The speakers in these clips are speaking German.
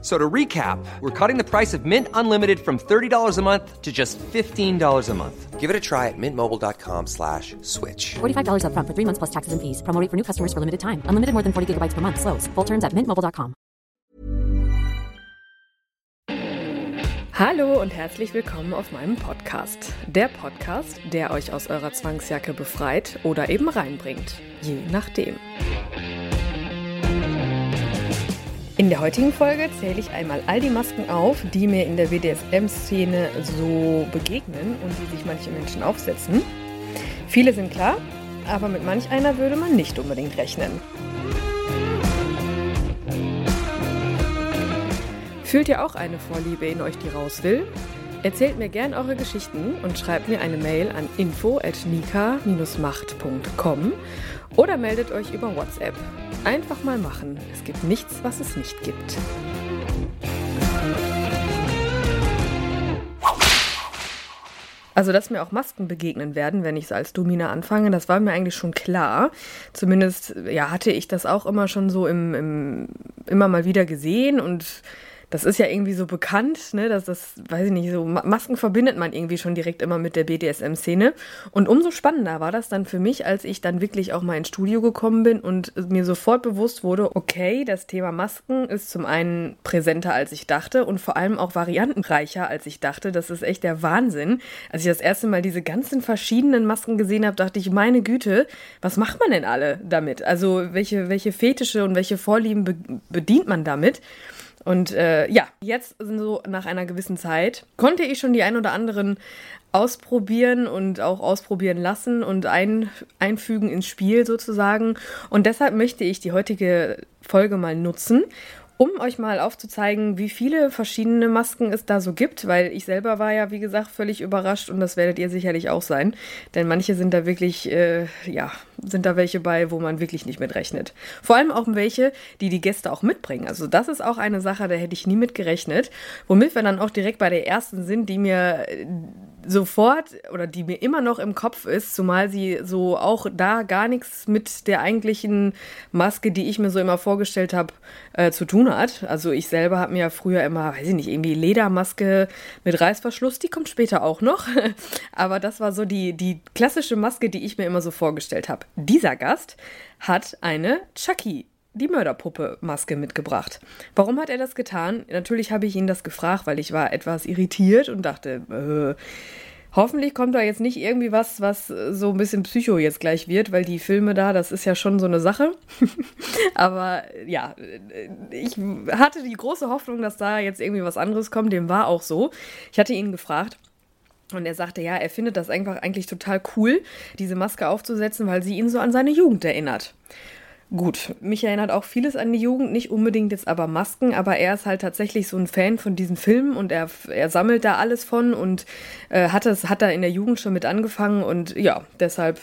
So to recap, we're cutting the price of Mint Unlimited from $30 a month to just $15 a month. Give it a try at mintmobile.com slash switch. $45 upfront for three months plus taxes and fees. Promo rate for new customers for limited time. Unlimited more than 40 gigabytes per month. Slows. Full terms at mintmobile.com. Hallo und herzlich willkommen auf meinem Podcast. Der Podcast, der euch aus eurer Zwangsjacke befreit oder eben reinbringt. Je nachdem. In der heutigen Folge zähle ich einmal all die Masken auf, die mir in der BDSM-Szene so begegnen und die sich manche Menschen aufsetzen. Viele sind klar, aber mit manch einer würde man nicht unbedingt rechnen. Fühlt ihr auch eine Vorliebe in euch, die raus will? Erzählt mir gern eure Geschichten und schreibt mir eine Mail an info@nika-macht.com oder meldet euch über WhatsApp. Einfach mal machen. Es gibt nichts, was es nicht gibt. Also, dass mir auch Masken begegnen werden, wenn ich so als Domina anfange, das war mir eigentlich schon klar. Zumindest, ja, hatte ich das auch immer schon so im, im immer mal wieder gesehen und das ist ja irgendwie so bekannt, ne, dass das, weiß ich nicht, so Masken verbindet man irgendwie schon direkt immer mit der BDSM-Szene. Und umso spannender war das dann für mich, als ich dann wirklich auch mal ins Studio gekommen bin und mir sofort bewusst wurde, okay, das Thema Masken ist zum einen präsenter, als ich dachte und vor allem auch variantenreicher, als ich dachte. Das ist echt der Wahnsinn. Als ich das erste Mal diese ganzen verschiedenen Masken gesehen habe, dachte ich, meine Güte, was macht man denn alle damit? Also welche, welche Fetische und welche Vorlieben be bedient man damit? Und äh, ja, jetzt so nach einer gewissen Zeit konnte ich schon die ein oder anderen ausprobieren und auch ausprobieren lassen und ein, einfügen ins Spiel sozusagen. Und deshalb möchte ich die heutige Folge mal nutzen, um euch mal aufzuzeigen, wie viele verschiedene Masken es da so gibt, weil ich selber war ja, wie gesagt, völlig überrascht und das werdet ihr sicherlich auch sein. Denn manche sind da wirklich, äh, ja, sind da welche bei, wo man wirklich nicht mit rechnet. Vor allem auch welche, die die Gäste auch mitbringen. Also das ist auch eine Sache, da hätte ich nie mit gerechnet. Womit wir dann auch direkt bei der ersten sind, die mir sofort oder die mir immer noch im Kopf ist, zumal sie so auch da gar nichts mit der eigentlichen Maske, die ich mir so immer vorgestellt habe, äh, zu tun hat. Also ich selber habe mir ja früher immer, weiß ich nicht, irgendwie Ledermaske mit Reißverschluss, die kommt später auch noch. Aber das war so die, die klassische Maske, die ich mir immer so vorgestellt habe. Dieser Gast hat eine Chucky die Mörderpuppe-Maske mitgebracht. Warum hat er das getan? Natürlich habe ich ihn das gefragt, weil ich war etwas irritiert und dachte, äh, hoffentlich kommt da jetzt nicht irgendwie was, was so ein bisschen Psycho jetzt gleich wird, weil die Filme da, das ist ja schon so eine Sache. Aber ja, ich hatte die große Hoffnung, dass da jetzt irgendwie was anderes kommt. Dem war auch so. Ich hatte ihn gefragt. Und er sagte, ja, er findet das einfach eigentlich total cool, diese Maske aufzusetzen, weil sie ihn so an seine Jugend erinnert. Gut, mich erinnert auch vieles an die Jugend, nicht unbedingt jetzt aber Masken, aber er ist halt tatsächlich so ein Fan von diesen Filmen und er, er sammelt da alles von und äh, hat es hat da in der Jugend schon mit angefangen und ja, deshalb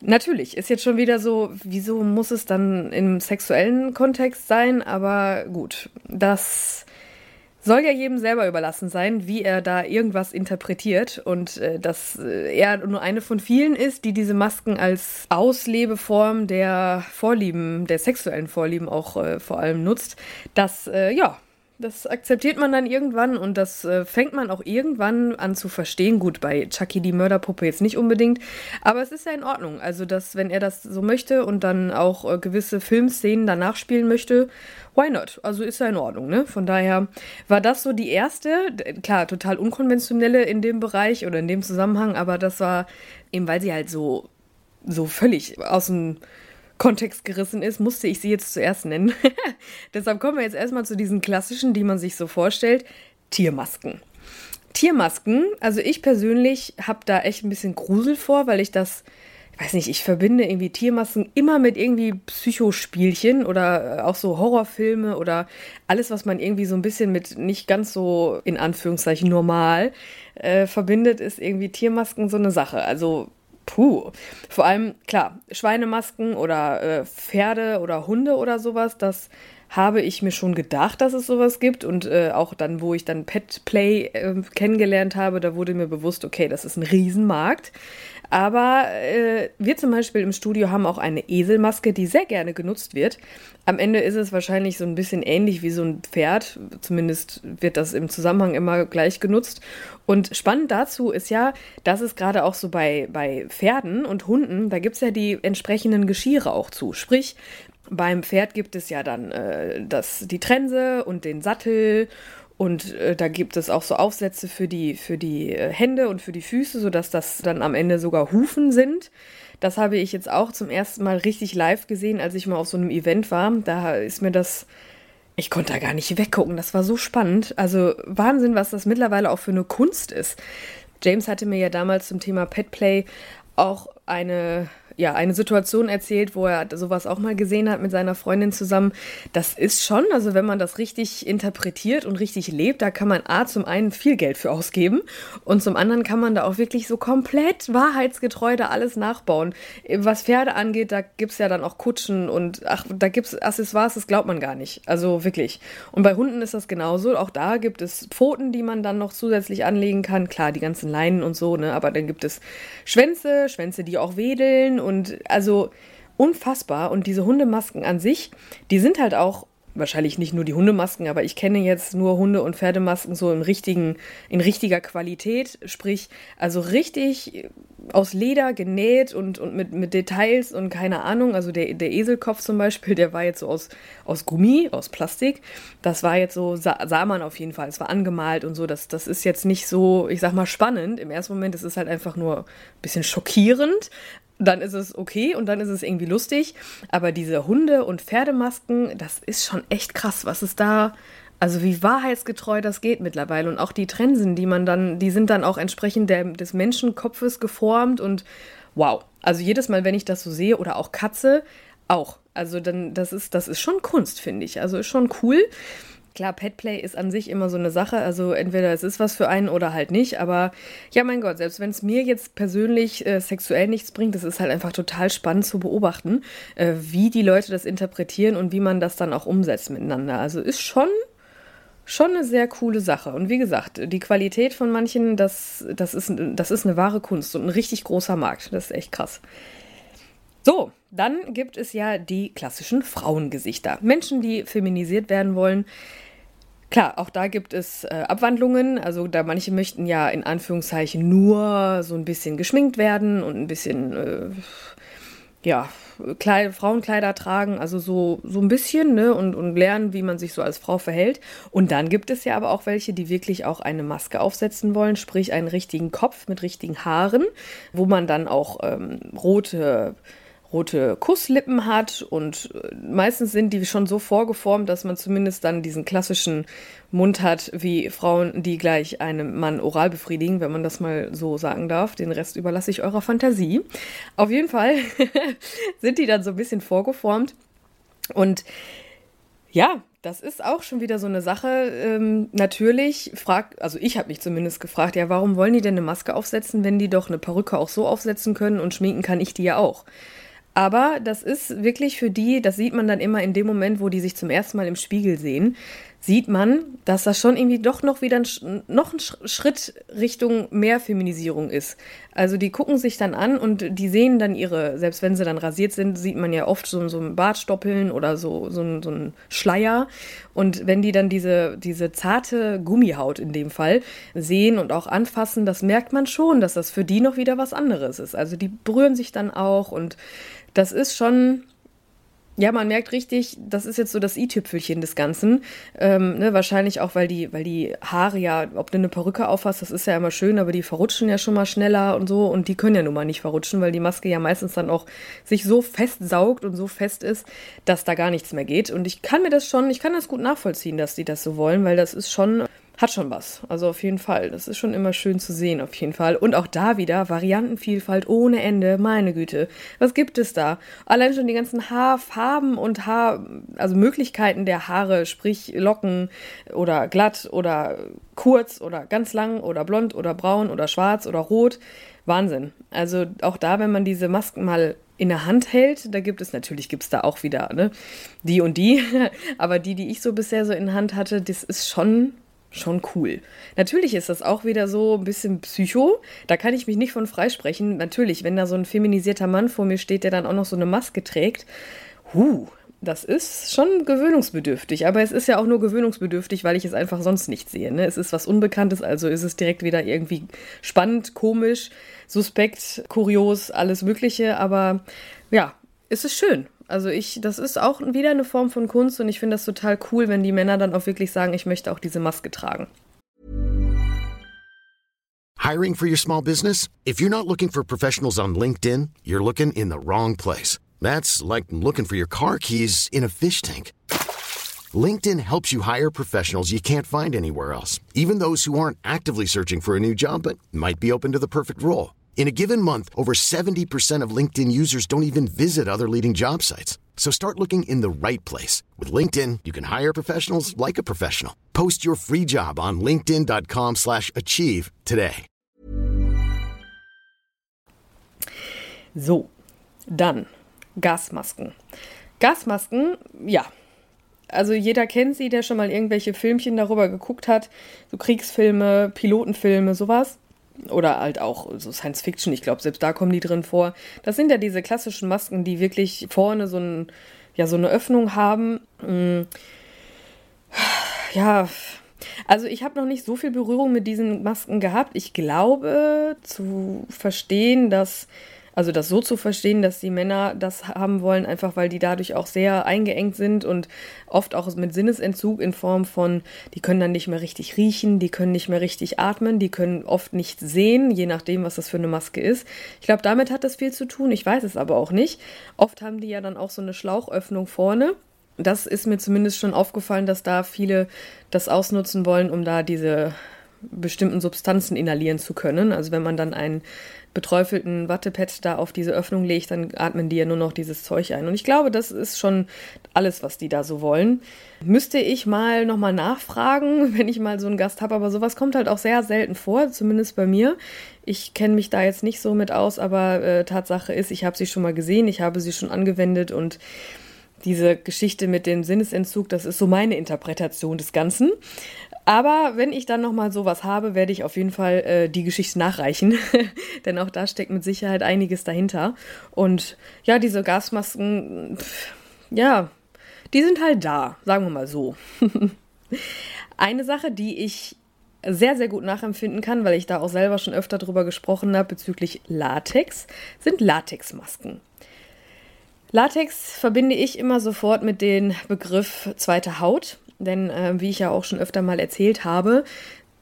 natürlich ist jetzt schon wieder so, wieso muss es dann im sexuellen Kontext sein, aber gut, das soll ja jedem selber überlassen sein, wie er da irgendwas interpretiert und äh, dass äh, er nur eine von vielen ist, die diese Masken als Auslebeform der Vorlieben, der sexuellen Vorlieben auch äh, vor allem nutzt. Das, äh, ja, das akzeptiert man dann irgendwann und das äh, fängt man auch irgendwann an zu verstehen. Gut, bei Chucky die Mörderpuppe jetzt nicht unbedingt, aber es ist ja in Ordnung. Also, dass, wenn er das so möchte und dann auch äh, gewisse Filmszenen danach spielen möchte, why not? Also ist ja in Ordnung, ne? Von daher war das so die erste, klar, total unkonventionelle in dem Bereich oder in dem Zusammenhang, aber das war eben, weil sie halt so, so völlig aus dem Kontext gerissen ist, musste ich sie jetzt zuerst nennen. Deshalb kommen wir jetzt erstmal zu diesen klassischen, die man sich so vorstellt. Tiermasken. Tiermasken, also ich persönlich habe da echt ein bisschen Grusel vor, weil ich das, ich weiß nicht, ich verbinde irgendwie Tiermasken immer mit irgendwie Psychospielchen oder auch so Horrorfilme oder alles, was man irgendwie so ein bisschen mit nicht ganz so in Anführungszeichen normal äh, verbindet, ist irgendwie Tiermasken so eine Sache. Also Puh. Vor allem, klar, Schweinemasken oder äh, Pferde oder Hunde oder sowas, das habe ich mir schon gedacht, dass es sowas gibt. Und äh, auch dann, wo ich dann Pet Play äh, kennengelernt habe, da wurde mir bewusst, okay, das ist ein Riesenmarkt. Aber äh, wir zum Beispiel im Studio haben auch eine Eselmaske, die sehr gerne genutzt wird. Am Ende ist es wahrscheinlich so ein bisschen ähnlich wie so ein Pferd. Zumindest wird das im Zusammenhang immer gleich genutzt. Und spannend dazu ist ja, dass es gerade auch so bei, bei Pferden und Hunden, da gibt es ja die entsprechenden Geschirre auch zu. Sprich, beim Pferd gibt es ja dann äh, das, die Trense und den Sattel und äh, da gibt es auch so Aufsätze für die, für die äh, Hände und für die Füße, sodass das dann am Ende sogar Hufen sind. Das habe ich jetzt auch zum ersten Mal richtig live gesehen, als ich mal auf so einem Event war. Da ist mir das. Ich konnte da gar nicht weggucken. Das war so spannend. Also Wahnsinn, was das mittlerweile auch für eine Kunst ist. James hatte mir ja damals zum Thema Petplay auch eine ja, eine Situation erzählt, wo er sowas auch mal gesehen hat mit seiner Freundin zusammen. Das ist schon, also wenn man das richtig interpretiert und richtig lebt, da kann man A zum einen viel Geld für ausgeben und zum anderen kann man da auch wirklich so komplett wahrheitsgetreu da alles nachbauen. Was Pferde angeht, da gibt es ja dann auch Kutschen und ach, da gibt es Accessoires, das glaubt man gar nicht. Also wirklich. Und bei Hunden ist das genauso. Auch da gibt es Pfoten, die man dann noch zusätzlich anlegen kann. Klar, die ganzen Leinen und so, ne? Aber dann gibt es Schwänze, Schwänze, die auch wedeln und also unfassbar. Und diese Hundemasken an sich, die sind halt auch wahrscheinlich nicht nur die Hundemasken, aber ich kenne jetzt nur Hunde- und Pferdemasken so im richtigen, in richtiger Qualität, sprich, also richtig aus Leder genäht und, und mit, mit Details und keine Ahnung. Also der, der Eselkopf zum Beispiel, der war jetzt so aus, aus Gummi, aus Plastik. Das war jetzt so, sah, sah man auf jeden Fall. Es war angemalt und so. Das, das ist jetzt nicht so, ich sag mal, spannend. Im ersten Moment ist es halt einfach nur ein bisschen schockierend dann ist es okay und dann ist es irgendwie lustig. Aber diese Hunde- und Pferdemasken, das ist schon echt krass, was es da, also wie wahrheitsgetreu das geht mittlerweile. Und auch die Trensen, die man dann, die sind dann auch entsprechend der, des Menschenkopfes geformt und wow. Also jedes Mal, wenn ich das so sehe, oder auch Katze, auch. Also dann, das ist, das ist schon Kunst, finde ich. Also ist schon cool. Klar, Petplay ist an sich immer so eine Sache. Also entweder es ist was für einen oder halt nicht. Aber ja, mein Gott, selbst wenn es mir jetzt persönlich äh, sexuell nichts bringt, das ist halt einfach total spannend zu beobachten, äh, wie die Leute das interpretieren und wie man das dann auch umsetzt miteinander. Also ist schon schon eine sehr coole Sache. Und wie gesagt, die Qualität von manchen, das, das, ist, das ist eine wahre Kunst und ein richtig großer Markt. Das ist echt krass. So, dann gibt es ja die klassischen Frauengesichter. Menschen, die feminisiert werden wollen. Klar, auch da gibt es äh, Abwandlungen. Also da manche möchten ja in Anführungszeichen nur so ein bisschen geschminkt werden und ein bisschen, äh, ja, Kleid, Frauenkleider tragen, also so, so ein bisschen, ne, und, und lernen, wie man sich so als Frau verhält. Und dann gibt es ja aber auch welche, die wirklich auch eine Maske aufsetzen wollen, sprich einen richtigen Kopf mit richtigen Haaren, wo man dann auch ähm, rote rote Kusslippen hat und äh, meistens sind die schon so vorgeformt, dass man zumindest dann diesen klassischen Mund hat wie Frauen, die gleich einem Mann oral befriedigen, wenn man das mal so sagen darf. Den Rest überlasse ich eurer Fantasie. Auf jeden Fall sind die dann so ein bisschen vorgeformt und ja, das ist auch schon wieder so eine Sache. Ähm, natürlich fragt, also ich habe mich zumindest gefragt, ja, warum wollen die denn eine Maske aufsetzen, wenn die doch eine Perücke auch so aufsetzen können und schminken kann ich die ja auch. Aber das ist wirklich für die, das sieht man dann immer in dem Moment, wo die sich zum ersten Mal im Spiegel sehen, sieht man, dass das schon irgendwie doch noch wieder ein, noch ein Schritt Richtung mehr Feminisierung ist. Also die gucken sich dann an und die sehen dann ihre, selbst wenn sie dann rasiert sind, sieht man ja oft so, so ein Bartstoppeln oder so, so, ein, so ein Schleier. Und wenn die dann diese, diese zarte Gummihaut in dem Fall sehen und auch anfassen, das merkt man schon, dass das für die noch wieder was anderes ist. Also die berühren sich dann auch und das ist schon, ja, man merkt richtig, das ist jetzt so das i-Tüpfelchen des Ganzen. Ähm, ne, wahrscheinlich auch, weil die, weil die Haare ja, ob du eine Perücke aufhast, das ist ja immer schön, aber die verrutschen ja schon mal schneller und so und die können ja nun mal nicht verrutschen, weil die Maske ja meistens dann auch sich so festsaugt und so fest ist, dass da gar nichts mehr geht. Und ich kann mir das schon, ich kann das gut nachvollziehen, dass die das so wollen, weil das ist schon hat schon was. Also auf jeden Fall. Das ist schon immer schön zu sehen, auf jeden Fall. Und auch da wieder Variantenvielfalt ohne Ende. Meine Güte. Was gibt es da? Allein schon die ganzen Haarfarben und Haar, also Möglichkeiten der Haare, sprich Locken oder glatt oder kurz oder ganz lang oder blond oder braun oder schwarz oder rot. Wahnsinn. Also auch da, wenn man diese Masken mal in der Hand hält. Da gibt es natürlich, gibt es da auch wieder ne, die und die, aber die, die ich so bisher so in der Hand hatte, das ist schon schon cool. Natürlich ist das auch wieder so ein bisschen Psycho. Da kann ich mich nicht von freisprechen. Natürlich, wenn da so ein feminisierter Mann vor mir steht, der dann auch noch so eine Maske trägt, huh, das ist schon gewöhnungsbedürftig. Aber es ist ja auch nur gewöhnungsbedürftig, weil ich es einfach sonst nicht sehe. Ne? Es ist was Unbekanntes, also ist es direkt wieder irgendwie spannend, komisch, suspekt, kurios, alles Mögliche. Aber ja, es ist schön. Also ich, das ist auch wieder eine Form von Kunst und ich finde das total cool, wenn die Männer dann auch wirklich sagen, ich möchte auch diese Maske tragen. Hiring for your small business? If you're not looking for professionals on LinkedIn, you're looking in the wrong place. That's like looking for your car keys in a fish tank. LinkedIn helps you hire professionals you can't find anywhere else, even those who aren't actively searching for a new job but might be open to the perfect role. In a given month, over 70% of LinkedIn users don't even visit other leading job sites. So start looking in the right place. With LinkedIn, you can hire professionals like a professional. Post your free job on linkedin.com slash achieve today. So, dann Gasmasken. Gasmasken, ja. Also jeder kennt sie, der schon mal irgendwelche Filmchen darüber geguckt hat. So Kriegsfilme, Pilotenfilme, sowas oder halt auch so Science Fiction, ich glaube, selbst da kommen die drin vor. Das sind ja diese klassischen Masken, die wirklich vorne so, ein, ja, so eine Öffnung haben. Mm. Ja, also ich habe noch nicht so viel Berührung mit diesen Masken gehabt. Ich glaube zu verstehen, dass also das so zu verstehen, dass die Männer das haben wollen, einfach weil die dadurch auch sehr eingeengt sind und oft auch mit Sinnesentzug in Form von, die können dann nicht mehr richtig riechen, die können nicht mehr richtig atmen, die können oft nicht sehen, je nachdem, was das für eine Maske ist. Ich glaube, damit hat das viel zu tun, ich weiß es aber auch nicht. Oft haben die ja dann auch so eine Schlauchöffnung vorne. Das ist mir zumindest schon aufgefallen, dass da viele das ausnutzen wollen, um da diese bestimmten Substanzen inhalieren zu können. Also wenn man dann einen beträufelten Wattepad da auf diese Öffnung legt, dann atmen die ja nur noch dieses Zeug ein. Und ich glaube, das ist schon alles, was die da so wollen. Müsste ich mal nochmal nachfragen, wenn ich mal so einen Gast habe, aber sowas kommt halt auch sehr selten vor, zumindest bei mir. Ich kenne mich da jetzt nicht so mit aus, aber äh, Tatsache ist, ich habe sie schon mal gesehen, ich habe sie schon angewendet und diese Geschichte mit dem Sinnesentzug, das ist so meine Interpretation des Ganzen. Aber wenn ich dann nochmal sowas habe, werde ich auf jeden Fall äh, die Geschichte nachreichen. Denn auch da steckt mit Sicherheit einiges dahinter. Und ja, diese Gasmasken, pff, ja, die sind halt da, sagen wir mal so. Eine Sache, die ich sehr, sehr gut nachempfinden kann, weil ich da auch selber schon öfter drüber gesprochen habe bezüglich Latex, sind Latexmasken. Latex verbinde ich immer sofort mit dem Begriff zweite Haut. Denn äh, wie ich ja auch schon öfter mal erzählt habe,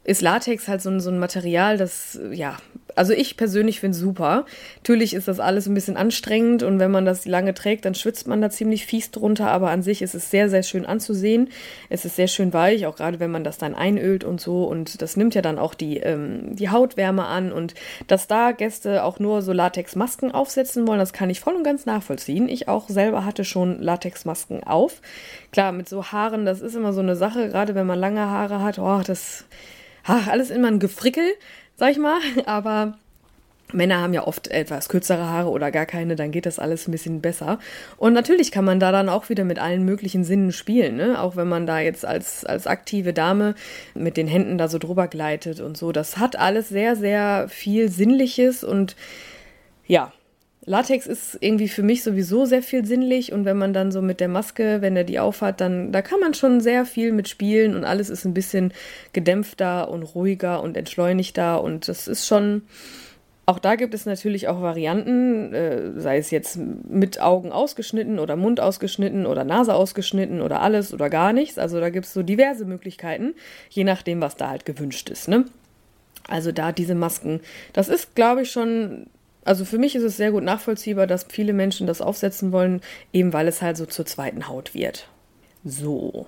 ist Latex halt so, so ein Material, das, ja, also ich persönlich finde es super. Natürlich ist das alles ein bisschen anstrengend und wenn man das lange trägt, dann schwitzt man da ziemlich fies drunter, aber an sich ist es sehr, sehr schön anzusehen. Es ist sehr schön weich, auch gerade wenn man das dann einölt und so und das nimmt ja dann auch die, ähm, die Hautwärme an und dass da Gäste auch nur so Latexmasken aufsetzen wollen, das kann ich voll und ganz nachvollziehen. Ich auch selber hatte schon Latexmasken auf. Klar, mit so Haaren, das ist immer so eine Sache, gerade wenn man lange Haare hat, oh, das ach, alles immer ein Gefrickel, sag ich mal. Aber Männer haben ja oft etwas kürzere Haare oder gar keine, dann geht das alles ein bisschen besser. Und natürlich kann man da dann auch wieder mit allen möglichen Sinnen spielen, ne? Auch wenn man da jetzt als, als aktive Dame mit den Händen da so drüber gleitet und so. Das hat alles sehr, sehr viel Sinnliches und ja, Latex ist irgendwie für mich sowieso sehr viel sinnlich und wenn man dann so mit der Maske, wenn er die aufhat, dann da kann man schon sehr viel mit spielen und alles ist ein bisschen gedämpfter und ruhiger und entschleunigter und das ist schon auch da gibt es natürlich auch Varianten, äh, sei es jetzt mit Augen ausgeschnitten oder Mund ausgeschnitten oder Nase ausgeschnitten oder alles oder gar nichts. Also da gibt es so diverse Möglichkeiten, je nachdem, was da halt gewünscht ist. Ne? Also da diese Masken, das ist, glaube ich, schon also für mich ist es sehr gut nachvollziehbar, dass viele Menschen das aufsetzen wollen, eben weil es halt so zur zweiten Haut wird. So.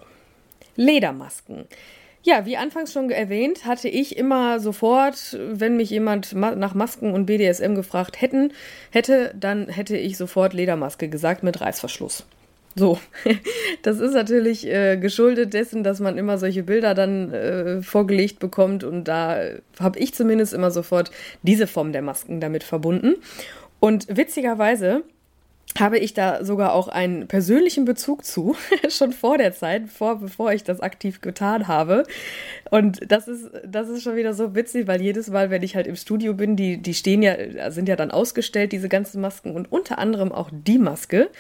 Ledermasken. Ja, wie anfangs schon erwähnt, hatte ich immer sofort, wenn mich jemand nach Masken und BDSM gefragt hätten, hätte, dann hätte ich sofort Ledermaske gesagt mit Reißverschluss. So, das ist natürlich äh, geschuldet dessen, dass man immer solche Bilder dann äh, vorgelegt bekommt und da habe ich zumindest immer sofort diese Form der Masken damit verbunden. Und witzigerweise habe ich da sogar auch einen persönlichen Bezug zu, schon vor der Zeit, vor, bevor ich das aktiv getan habe. Und das ist, das ist schon wieder so witzig, weil jedes Mal, wenn ich halt im Studio bin, die, die stehen ja, sind ja dann ausgestellt, diese ganzen Masken und unter anderem auch die Maske,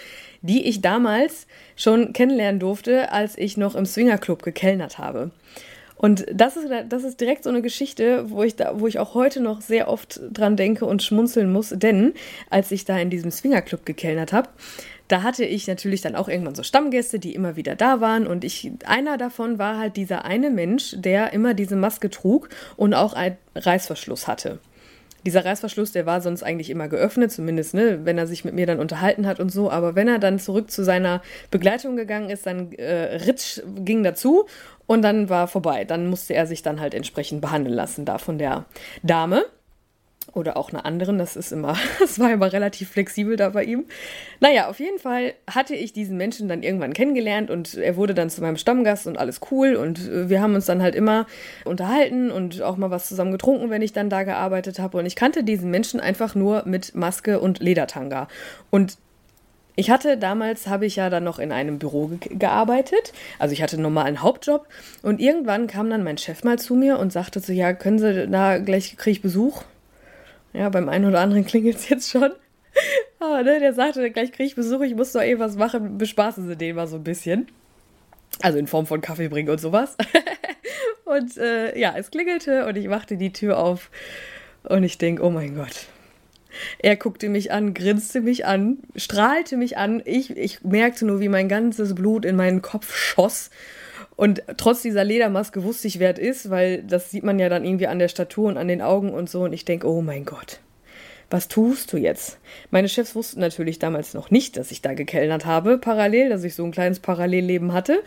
die ich damals schon kennenlernen durfte, als ich noch im Swingerclub gekellnert habe. Und das ist, das ist direkt so eine Geschichte, wo ich, da, wo ich auch heute noch sehr oft dran denke und schmunzeln muss, denn als ich da in diesem Swingerclub gekellnert habe, da hatte ich natürlich dann auch irgendwann so Stammgäste, die immer wieder da waren und ich einer davon war halt dieser eine Mensch, der immer diese Maske trug und auch einen Reißverschluss hatte. Dieser Reißverschluss, der war sonst eigentlich immer geöffnet, zumindest, ne, wenn er sich mit mir dann unterhalten hat und so. Aber wenn er dann zurück zu seiner Begleitung gegangen ist, dann äh, Ritsch ging dazu und dann war vorbei. Dann musste er sich dann halt entsprechend behandeln lassen da von der Dame oder auch einer anderen. Das ist immer, das war immer relativ flexibel da bei ihm. Naja, auf jeden Fall hatte ich diesen Menschen dann irgendwann kennengelernt und er wurde dann zu meinem Stammgast und alles cool und äh, wir haben uns dann halt immer unterhalten und auch mal was zusammen getrunken, wenn ich dann da gearbeitet habe. Und ich kannte diesen Menschen einfach nur mit Maske und Ledertanga. Und ich hatte damals, habe ich ja dann noch in einem Büro ge gearbeitet. Also ich hatte einen normalen Hauptjob. Und irgendwann kam dann mein Chef mal zu mir und sagte so, ja, können Sie da gleich, kriege ich Besuch? Ja, beim einen oder anderen klingelt es jetzt schon. Aber ne, der sagte, gleich kriege ich Besuch, ich muss doch eh was machen, bespaßen Sie den mal so ein bisschen. Also in Form von Kaffee bringen und sowas. und äh, ja, es klingelte und ich machte die Tür auf und ich denke, oh mein Gott, er guckte mich an, grinste mich an, strahlte mich an. Ich, ich merkte nur, wie mein ganzes Blut in meinen Kopf schoss. Und trotz dieser Ledermaske wusste ich, wer es ist, weil das sieht man ja dann irgendwie an der Statur und an den Augen und so. Und ich denke, oh mein Gott, was tust du jetzt? Meine Chefs wussten natürlich damals noch nicht, dass ich da gekellnert habe, parallel, dass ich so ein kleines Parallelleben hatte.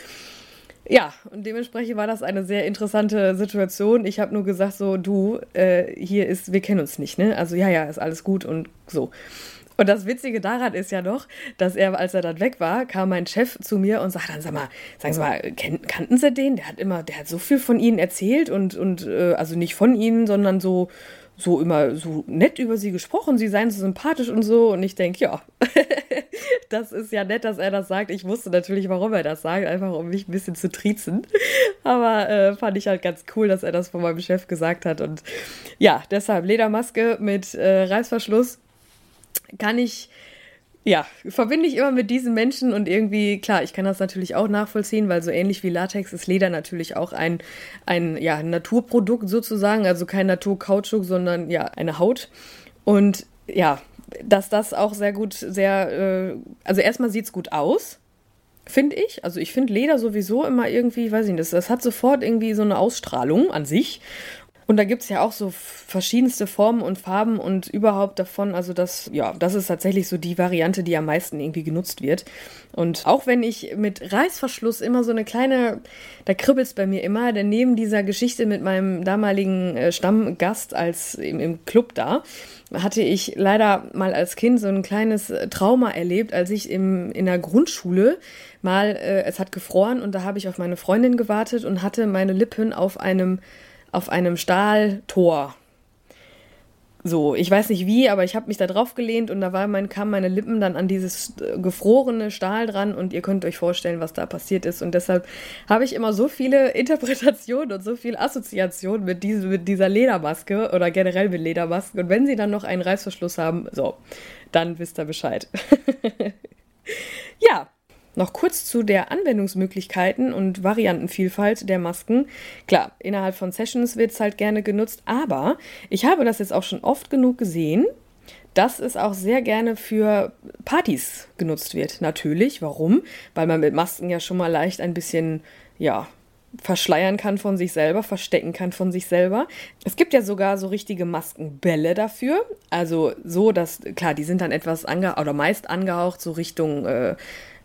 Ja, und dementsprechend war das eine sehr interessante Situation. Ich habe nur gesagt, so, du, äh, hier ist, wir kennen uns nicht, ne? Also ja, ja, ist alles gut und so. Und das Witzige daran ist ja noch, dass er, als er dann weg war, kam mein Chef zu mir und sagte dann, sag mal, sagen Sie mal, kannten Sie den? Der hat immer, der hat so viel von Ihnen erzählt und, und äh, also nicht von Ihnen, sondern so, so immer so nett über sie gesprochen, sie seien so sympathisch und so. Und ich denke, ja, das ist ja nett, dass er das sagt. Ich wusste natürlich, warum er das sagt, einfach um mich ein bisschen zu triezen. Aber äh, fand ich halt ganz cool, dass er das von meinem Chef gesagt hat. Und ja, deshalb Ledermaske mit äh, Reißverschluss kann ich ja, verbinde ich immer mit diesen Menschen und irgendwie, klar, ich kann das natürlich auch nachvollziehen, weil so ähnlich wie Latex ist Leder natürlich auch ein, ein ja, Naturprodukt sozusagen, also kein Naturkautschuk, sondern ja, eine Haut. Und ja, dass das auch sehr gut, sehr, äh, also erstmal sieht es gut aus, finde ich. Also ich finde Leder sowieso immer irgendwie, weiß ich nicht, das, das hat sofort irgendwie so eine Ausstrahlung an sich. Und da gibt es ja auch so verschiedenste Formen und Farben und überhaupt davon. Also das, ja, das ist tatsächlich so die Variante, die am meisten irgendwie genutzt wird. Und auch wenn ich mit Reißverschluss immer so eine kleine, da kribbelt es bei mir immer, denn neben dieser Geschichte mit meinem damaligen äh, Stammgast als im, im Club da, hatte ich leider mal als Kind so ein kleines Trauma erlebt, als ich im, in der Grundschule mal, äh, es hat gefroren und da habe ich auf meine Freundin gewartet und hatte meine Lippen auf einem auf einem Stahltor. So, ich weiß nicht wie, aber ich habe mich da drauf gelehnt und da war mein, kamen meine Lippen dann an dieses äh, gefrorene Stahl dran und ihr könnt euch vorstellen, was da passiert ist. Und deshalb habe ich immer so viele Interpretationen und so viel Assoziationen mit, diese, mit dieser Ledermaske oder generell mit Ledermasken. Und wenn sie dann noch einen Reißverschluss haben, so, dann wisst ihr Bescheid. ja, noch kurz zu der Anwendungsmöglichkeiten und Variantenvielfalt der Masken. Klar, innerhalb von Sessions wird es halt gerne genutzt, aber ich habe das jetzt auch schon oft genug gesehen, dass es auch sehr gerne für Partys genutzt wird. Natürlich, warum? Weil man mit Masken ja schon mal leicht ein bisschen, ja, verschleiern kann von sich selber, verstecken kann von sich selber. Es gibt ja sogar so richtige Maskenbälle dafür. Also so, dass, klar, die sind dann etwas ange oder meist angehaucht, so Richtung äh,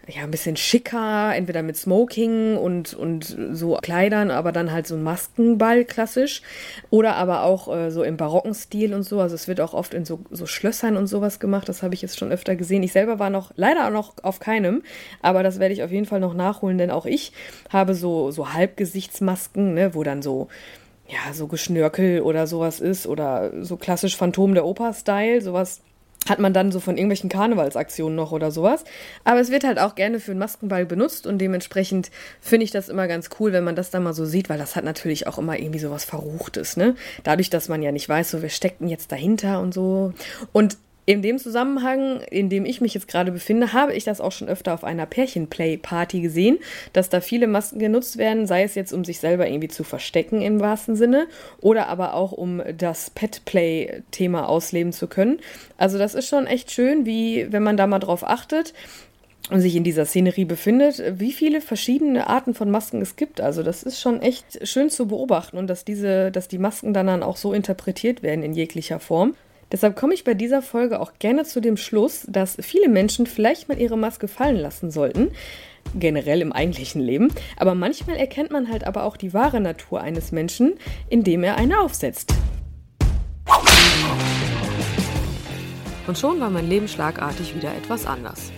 ja, ein bisschen schicker, entweder mit Smoking und, und so Kleidern, aber dann halt so ein Maskenball klassisch. Oder aber auch äh, so im barocken Stil und so. Also es wird auch oft in so, so Schlössern und sowas gemacht. Das habe ich jetzt schon öfter gesehen. Ich selber war noch leider noch auf keinem, aber das werde ich auf jeden Fall noch nachholen, denn auch ich habe so, so Halbgesichtsmasken, ne, wo dann so ja, so Geschnörkel oder sowas ist oder so klassisch Phantom der Oper-Style, sowas hat man dann so von irgendwelchen Karnevalsaktionen noch oder sowas. Aber es wird halt auch gerne für einen Maskenball benutzt und dementsprechend finde ich das immer ganz cool, wenn man das dann mal so sieht, weil das hat natürlich auch immer irgendwie sowas Verruchtes, ne? Dadurch, dass man ja nicht weiß, so wer steckt denn jetzt dahinter und so. Und in dem Zusammenhang, in dem ich mich jetzt gerade befinde, habe ich das auch schon öfter auf einer Pärchenplay-Party gesehen, dass da viele Masken genutzt werden, sei es jetzt um sich selber irgendwie zu verstecken im wahrsten Sinne oder aber auch um das Pet-Play-Thema ausleben zu können. Also das ist schon echt schön, wie wenn man da mal drauf achtet und sich in dieser Szenerie befindet, wie viele verschiedene Arten von Masken es gibt. Also das ist schon echt schön zu beobachten und dass diese, dass die Masken dann, dann auch so interpretiert werden in jeglicher Form. Deshalb komme ich bei dieser Folge auch gerne zu dem Schluss, dass viele Menschen vielleicht mal ihre Maske fallen lassen sollten, generell im eigentlichen Leben, aber manchmal erkennt man halt aber auch die wahre Natur eines Menschen, indem er eine aufsetzt. Und schon war mein Leben schlagartig wieder etwas anders.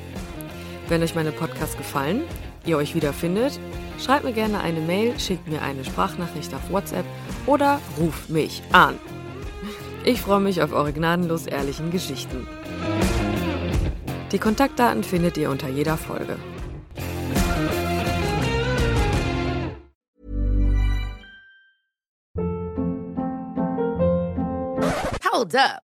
Wenn euch meine Podcasts gefallen, ihr euch wiederfindet, schreibt mir gerne eine Mail, schickt mir eine Sprachnachricht auf WhatsApp oder ruft mich an. Ich freue mich auf eure gnadenlos ehrlichen Geschichten. Die Kontaktdaten findet ihr unter jeder Folge. Hold up.